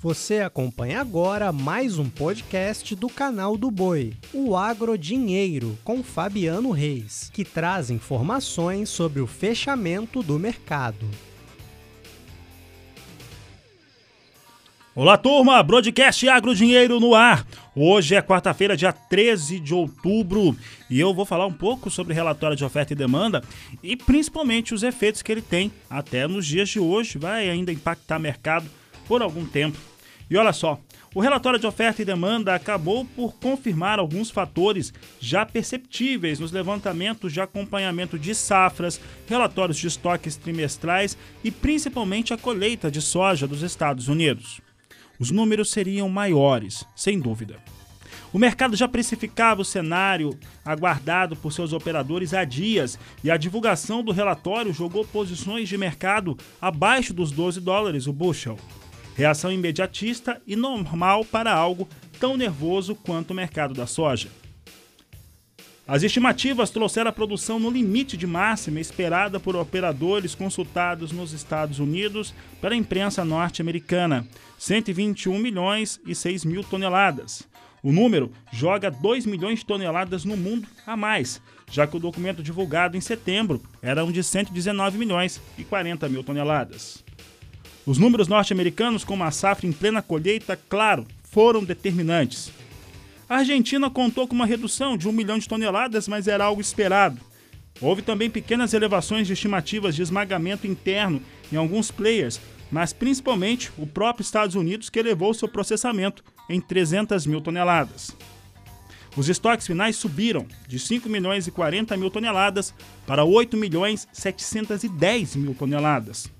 Você acompanha agora mais um podcast do canal do Boi, o Agro Dinheiro, com Fabiano Reis, que traz informações sobre o fechamento do mercado. Olá, turma! Broadcast Agro Dinheiro no ar. Hoje é quarta-feira, dia 13 de outubro, e eu vou falar um pouco sobre relatório de oferta e demanda e principalmente os efeitos que ele tem até nos dias de hoje. Vai ainda impactar mercado por algum tempo. E olha só, o relatório de oferta e demanda acabou por confirmar alguns fatores já perceptíveis nos levantamentos de acompanhamento de safras, relatórios de estoques trimestrais e principalmente a colheita de soja dos Estados Unidos. Os números seriam maiores, sem dúvida. O mercado já precificava o cenário aguardado por seus operadores há dias e a divulgação do relatório jogou posições de mercado abaixo dos 12 dólares o bushel. Reação imediatista e normal para algo tão nervoso quanto o mercado da soja. As estimativas trouxeram a produção no limite de máxima esperada por operadores consultados nos Estados Unidos pela imprensa norte-americana, 121 milhões e 6 mil toneladas. O número joga 2 milhões de toneladas no mundo a mais, já que o documento divulgado em setembro era um de 119 milhões e 40 mil toneladas. Os números norte-americanos, com uma safra em plena colheita, claro, foram determinantes. A Argentina contou com uma redução de 1 milhão de toneladas, mas era algo esperado. Houve também pequenas elevações de estimativas de esmagamento interno em alguns players, mas principalmente o próprio Estados Unidos que elevou seu processamento em 300 mil toneladas. Os estoques finais subiram de 5 milhões e 40 mil toneladas para 8 milhões 710 mil toneladas.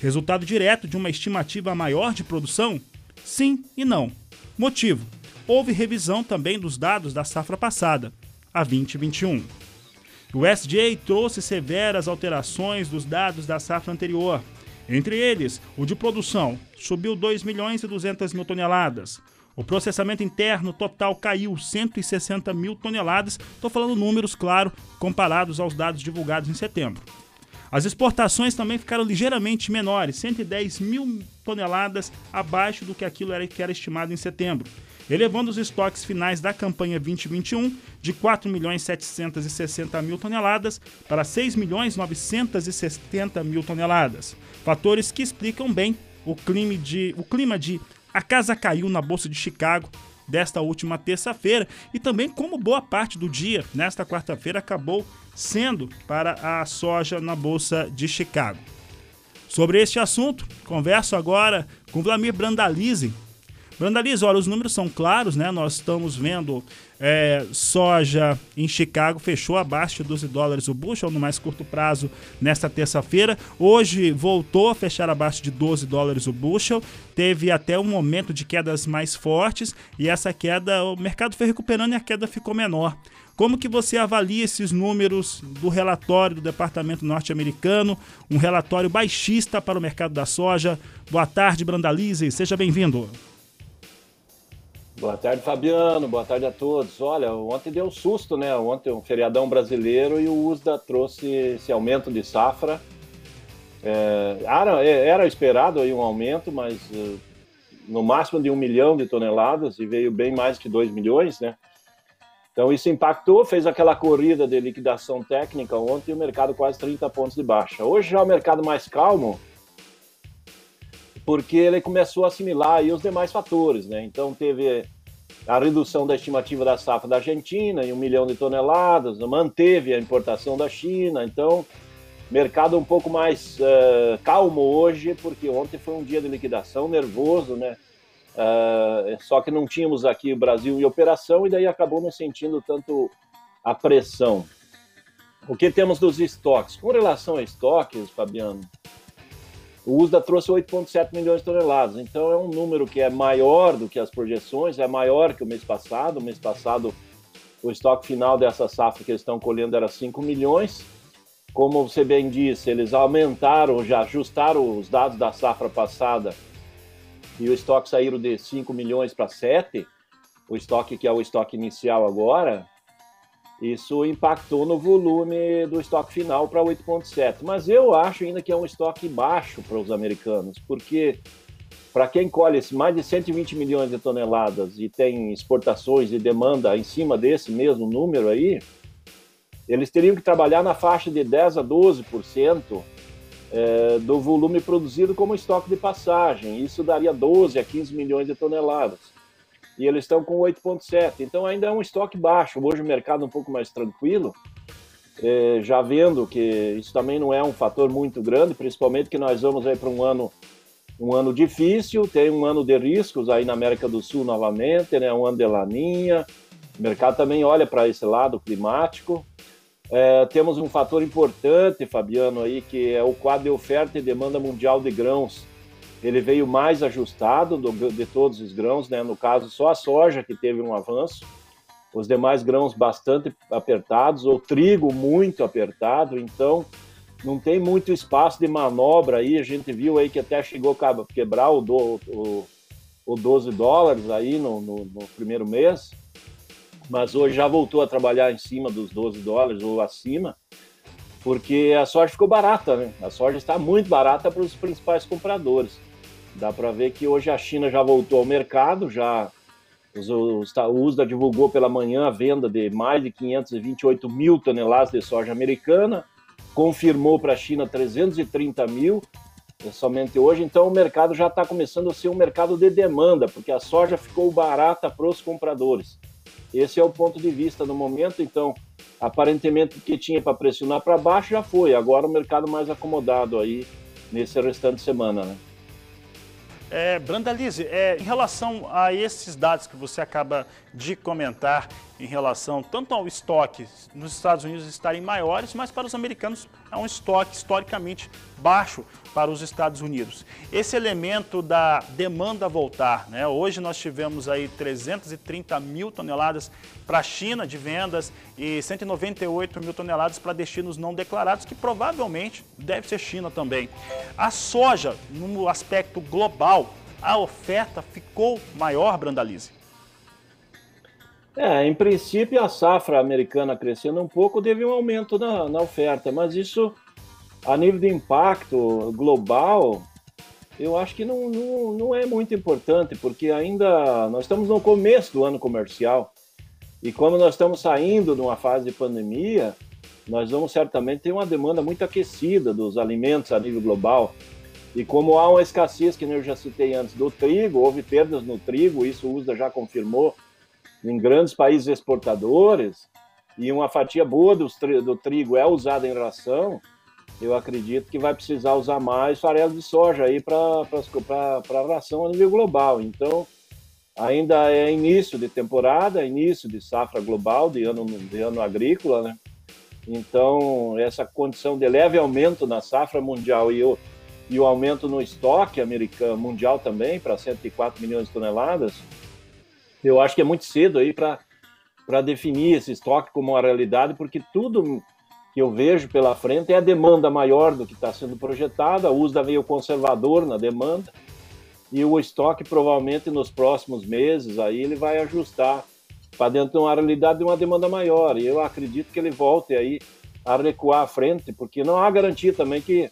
Resultado direto de uma estimativa maior de produção? Sim e não. Motivo: houve revisão também dos dados da safra passada, a 2021. O SDA trouxe severas alterações dos dados da safra anterior. Entre eles, o de produção subiu 2 milhões e 200 mil toneladas. O processamento interno total caiu 160 mil toneladas. Estou falando números, claro, comparados aos dados divulgados em setembro. As exportações também ficaram ligeiramente menores, 110 mil toneladas abaixo do que aquilo era, que era estimado em setembro, elevando os estoques finais da campanha 2021 de 4 milhões 760 mil toneladas para 6 milhões 970 mil toneladas. Fatores que explicam bem o clima de, o clima de a casa caiu na Bolsa de Chicago desta última terça-feira e também como boa parte do dia nesta quarta-feira acabou sendo para a soja na Bolsa de Chicago. Sobre este assunto, converso agora com Vladimir Brandalize, Brandaliz, olha, os números são claros, né? Nós estamos vendo é, soja em Chicago fechou abaixo de 12 dólares o bushel no mais curto prazo nesta terça-feira. Hoje voltou a fechar abaixo de 12 dólares o bushel. Teve até um momento de quedas mais fortes e essa queda, o mercado foi recuperando e a queda ficou menor. Como que você avalia esses números do relatório do Departamento Norte-Americano, um relatório baixista para o mercado da soja? Boa tarde, Brandalize, seja bem-vindo. Boa tarde, Fabiano. Boa tarde a todos. Olha, ontem deu um susto, né? Ontem um feriadão brasileiro e o USDA trouxe esse aumento de safra. É, era, era, esperado aí um aumento, mas uh, no máximo de um milhão de toneladas e veio bem mais que dois milhões, né? Então isso impactou, fez aquela corrida de liquidação técnica ontem e o mercado quase 30 pontos de baixa. Hoje já é o mercado mais calmo, porque ele começou a assimilar os demais fatores, né? Então teve a redução da estimativa da safra da Argentina em um milhão de toneladas, manteve a importação da China, então mercado um pouco mais uh, calmo hoje, porque ontem foi um dia de liquidação nervoso, né? Uh, só que não tínhamos aqui o Brasil em operação e daí acabou não sentindo tanto a pressão. O que temos dos estoques? Com relação a estoques, Fabiano, o USDA trouxe 8,7 milhões de toneladas, então é um número que é maior do que as projeções, é maior que o mês passado. O mês passado, o estoque final dessa safra que eles estão colhendo era 5 milhões. Como você bem disse, eles aumentaram, já ajustaram os dados da safra passada e o estoque saíram de 5 milhões para 7, o estoque que é o estoque inicial agora, isso impactou no volume do estoque final para 8,7. Mas eu acho ainda que é um estoque baixo para os americanos, porque para quem colhe mais de 120 milhões de toneladas e tem exportações e demanda em cima desse mesmo número aí, eles teriam que trabalhar na faixa de 10 a 12% é, do volume produzido como estoque de passagem. Isso daria 12 a 15 milhões de toneladas. E eles estão com 8,7. Então ainda é um estoque baixo. Hoje o mercado é um pouco mais tranquilo, é, já vendo que isso também não é um fator muito grande, principalmente que nós vamos para um ano um ano difícil, tem um ano de riscos aí na América do Sul novamente, né? Um ano de laninha. O mercado também olha para esse lado climático. É, temos um fator importante, Fabiano, aí, que é o quadro de oferta e demanda mundial de grãos. Ele veio mais ajustado do, de todos os grãos, né? No caso, só a soja que teve um avanço, os demais grãos bastante apertados, o trigo muito apertado. Então, não tem muito espaço de manobra aí. A gente viu aí que até chegou a quebrar o, do, o, o 12 dólares aí no, no, no primeiro mês mas hoje já voltou a trabalhar em cima dos 12 dólares ou acima, porque a soja ficou barata, né? A soja está muito barata para os principais compradores. Dá para ver que hoje a China já voltou ao mercado, já o USDA divulgou pela manhã a venda de mais de 528 mil toneladas de soja americana, confirmou para a China 330 mil somente hoje. Então o mercado já está começando a ser um mercado de demanda, porque a soja ficou barata para os compradores. Esse é o ponto de vista no momento. Então, aparentemente, o que tinha para pressionar para baixo já foi. Agora o mercado mais acomodado aí nesse restante de semana, né? É, Brandalize, é, em relação a esses dados que você acaba de comentar, em relação tanto ao estoque nos Estados Unidos estarem maiores, mas para os americanos é um estoque historicamente baixo para os Estados Unidos. Esse elemento da demanda voltar, né? hoje nós tivemos aí 330 mil toneladas para a China de vendas e 198 mil toneladas para destinos não declarados, que provavelmente deve ser China também. A soja, no aspecto global, a oferta ficou maior, Brandalize? É, em princípio a safra americana crescendo um pouco teve um aumento na, na oferta, mas isso a nível de impacto global, eu acho que não, não, não é muito importante, porque ainda nós estamos no começo do ano comercial. E como nós estamos saindo de uma fase de pandemia, nós vamos certamente ter uma demanda muito aquecida dos alimentos a nível global. E como há uma escassez, que eu já citei antes, do trigo, houve perdas no trigo, isso o USDA já confirmou, em grandes países exportadores, e uma fatia boa do, do trigo é usada em ração, eu acredito que vai precisar usar mais farelo de soja aí para a ração a nível global. Então, ainda é início de temporada, início de safra global, de ano, de ano agrícola, né? Então, essa condição de leve aumento na safra mundial e o, e o aumento no estoque americano mundial também, para 104 milhões de toneladas, eu acho que é muito cedo aí para definir esse estoque como uma realidade, porque tudo que eu vejo pela frente é a demanda maior do que está sendo projetado, a USDA veio conservador na demanda, e o estoque provavelmente nos próximos meses aí ele vai ajustar para dentro de uma realidade de uma demanda maior, e eu acredito que ele volte aí a recuar à frente, porque não há garantia também que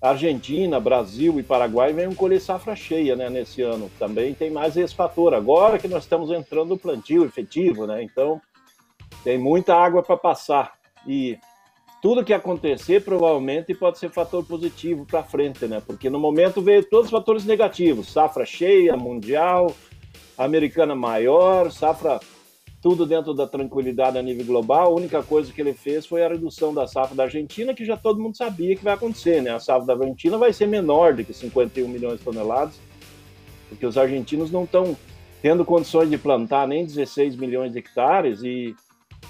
Argentina, Brasil e Paraguai venham colher safra cheia né, nesse ano. Também tem mais esse fator. Agora que nós estamos entrando no plantio efetivo, né? Então tem muita água para passar. E tudo que acontecer provavelmente pode ser fator positivo para frente, né? Porque no momento veio todos os fatores negativos: safra cheia, mundial, americana maior, safra tudo dentro da tranquilidade a nível global. A única coisa que ele fez foi a redução da safra da Argentina, que já todo mundo sabia que vai acontecer, né? A safra da Argentina vai ser menor do que 51 milhões de toneladas, porque os argentinos não estão tendo condições de plantar nem 16 milhões de hectares e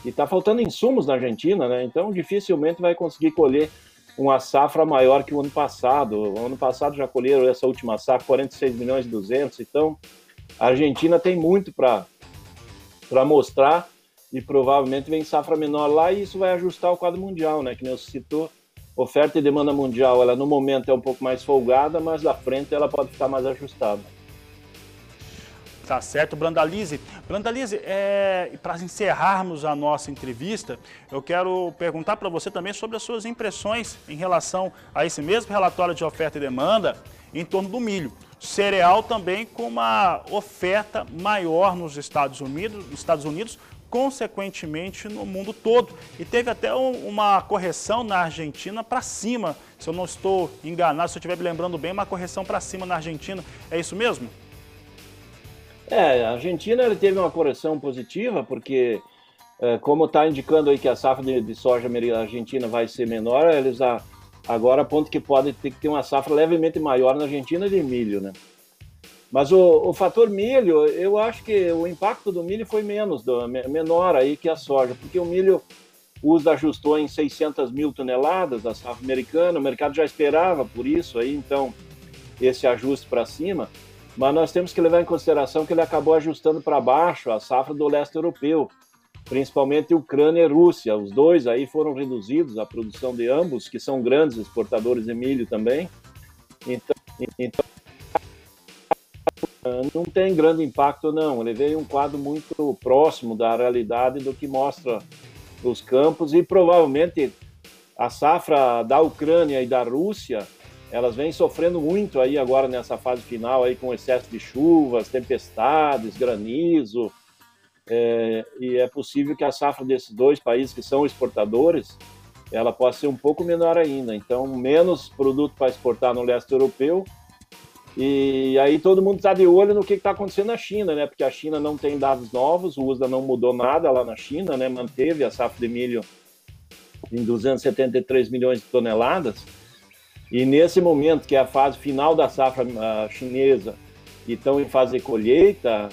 está faltando insumos na Argentina, né? Então dificilmente vai conseguir colher uma safra maior que o ano passado. O ano passado já colheram essa última safra 46 milhões e 200. Então a Argentina tem muito para para mostrar e provavelmente vem safra menor lá e isso vai ajustar o quadro mundial, né? Que nem você citou, oferta e demanda mundial, ela no momento é um pouco mais folgada, mas da frente ela pode ficar mais ajustada. Tá certo, Brandalize. Brandalize, é, para encerrarmos a nossa entrevista, eu quero perguntar para você também sobre as suas impressões em relação a esse mesmo relatório de oferta e demanda em torno do milho. Cereal também com uma oferta maior nos Estados Unidos, Estados Unidos consequentemente no mundo todo. E teve até um, uma correção na Argentina para cima, se eu não estou enganado, se eu estiver me lembrando bem, uma correção para cima na Argentina. É isso mesmo? É, a Argentina ele teve uma correção positiva, porque é, como está indicando aí que a safra de, de soja argentina vai ser menor, eles a, agora apontam que pode ter que ter uma safra levemente maior na Argentina de milho, né? Mas o, o fator milho, eu acho que o impacto do milho foi menos, do, menor aí que a soja, porque o milho, o USDA ajustou em 600 mil toneladas a safra americana, o mercado já esperava por isso aí, então esse ajuste para cima, mas nós temos que levar em consideração que ele acabou ajustando para baixo a safra do leste europeu, principalmente Ucrânia e Rússia. Os dois aí foram reduzidos, a produção de ambos, que são grandes exportadores de milho também. Então, então não tem grande impacto, não. Ele veio um quadro muito próximo da realidade do que mostra os campos e provavelmente a safra da Ucrânia e da Rússia elas vêm sofrendo muito aí agora nessa fase final aí com excesso de chuvas, tempestades, granizo, é, e é possível que a safra desses dois países que são exportadores ela possa ser um pouco menor ainda. Então, menos produto para exportar no leste europeu. E aí todo mundo está de olho no que está acontecendo na China, né? Porque a China não tem dados novos, o USDA não mudou nada lá na China, né? Manteve a safra de milho em 273 milhões de toneladas. E nesse momento, que é a fase final da safra chinesa, e estão em fase de colheita,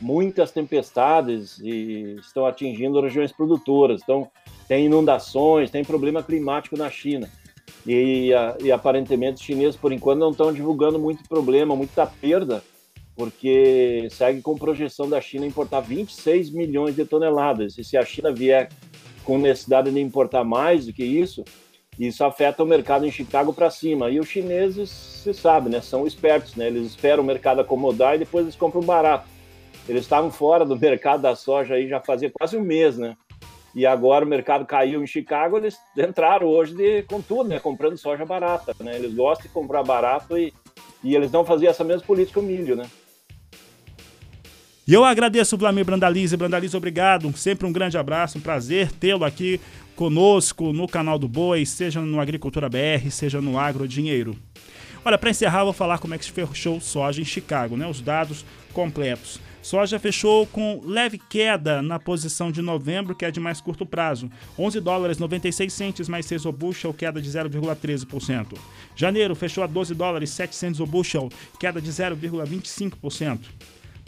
muitas tempestades e estão atingindo regiões produtoras. Então, tem inundações, tem problema climático na China. E, e aparentemente os chineses, por enquanto, não estão divulgando muito problema, muita perda, porque segue com projeção da China importar 26 milhões de toneladas. E se a China vier com necessidade de importar mais do que isso, isso afeta o mercado em Chicago para cima. E os chineses, se sabe, né, são espertos, né? Eles esperam o mercado acomodar e depois eles compram barato. Eles estavam fora do mercado da soja aí já fazia quase um mês, né? E agora o mercado caiu em Chicago, eles entraram hoje de, com tudo, né? Comprando soja barata, né? Eles gostam de comprar barato e, e eles não faziam essa mesma política com milho, né? E eu agradeço o Vlamir Brandalize. Brandalize, obrigado. Sempre um grande abraço, um prazer tê-lo aqui conosco no canal do Boi, seja no Agricultura BR, seja no Agro Dinheiro. Olha, para encerrar, vou falar como é que se fechou soja em Chicago, né? Os dados completos. Soja fechou com leve queda na posição de novembro, que é de mais curto prazo. 11 dólares 96 centes mais 6 o bushel, queda de 0,13%. Janeiro fechou a 12 dólares 700 o bushel, queda de 0,25%.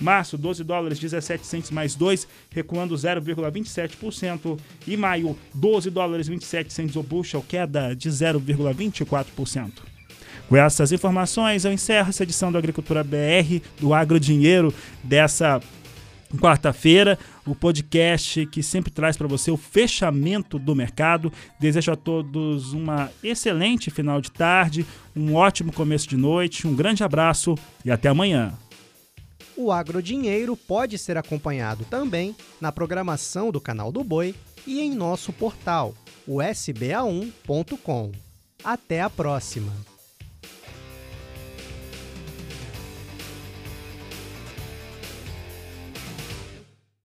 Março, 12 dólares 17 centes mais 2, recuando 0,27%. E maio, 12 dólares 27 centes o bushel, queda de 0,24%. Com essas informações, eu encerro essa edição do Agricultura BR, do Agro Dinheiro, dessa quarta-feira, o podcast que sempre traz para você o fechamento do mercado. Desejo a todos uma excelente final de tarde, um ótimo começo de noite, um grande abraço e até amanhã. O Agro Dinheiro pode ser acompanhado também na programação do canal do Boi e em nosso portal, o sba1.com. Até a próxima!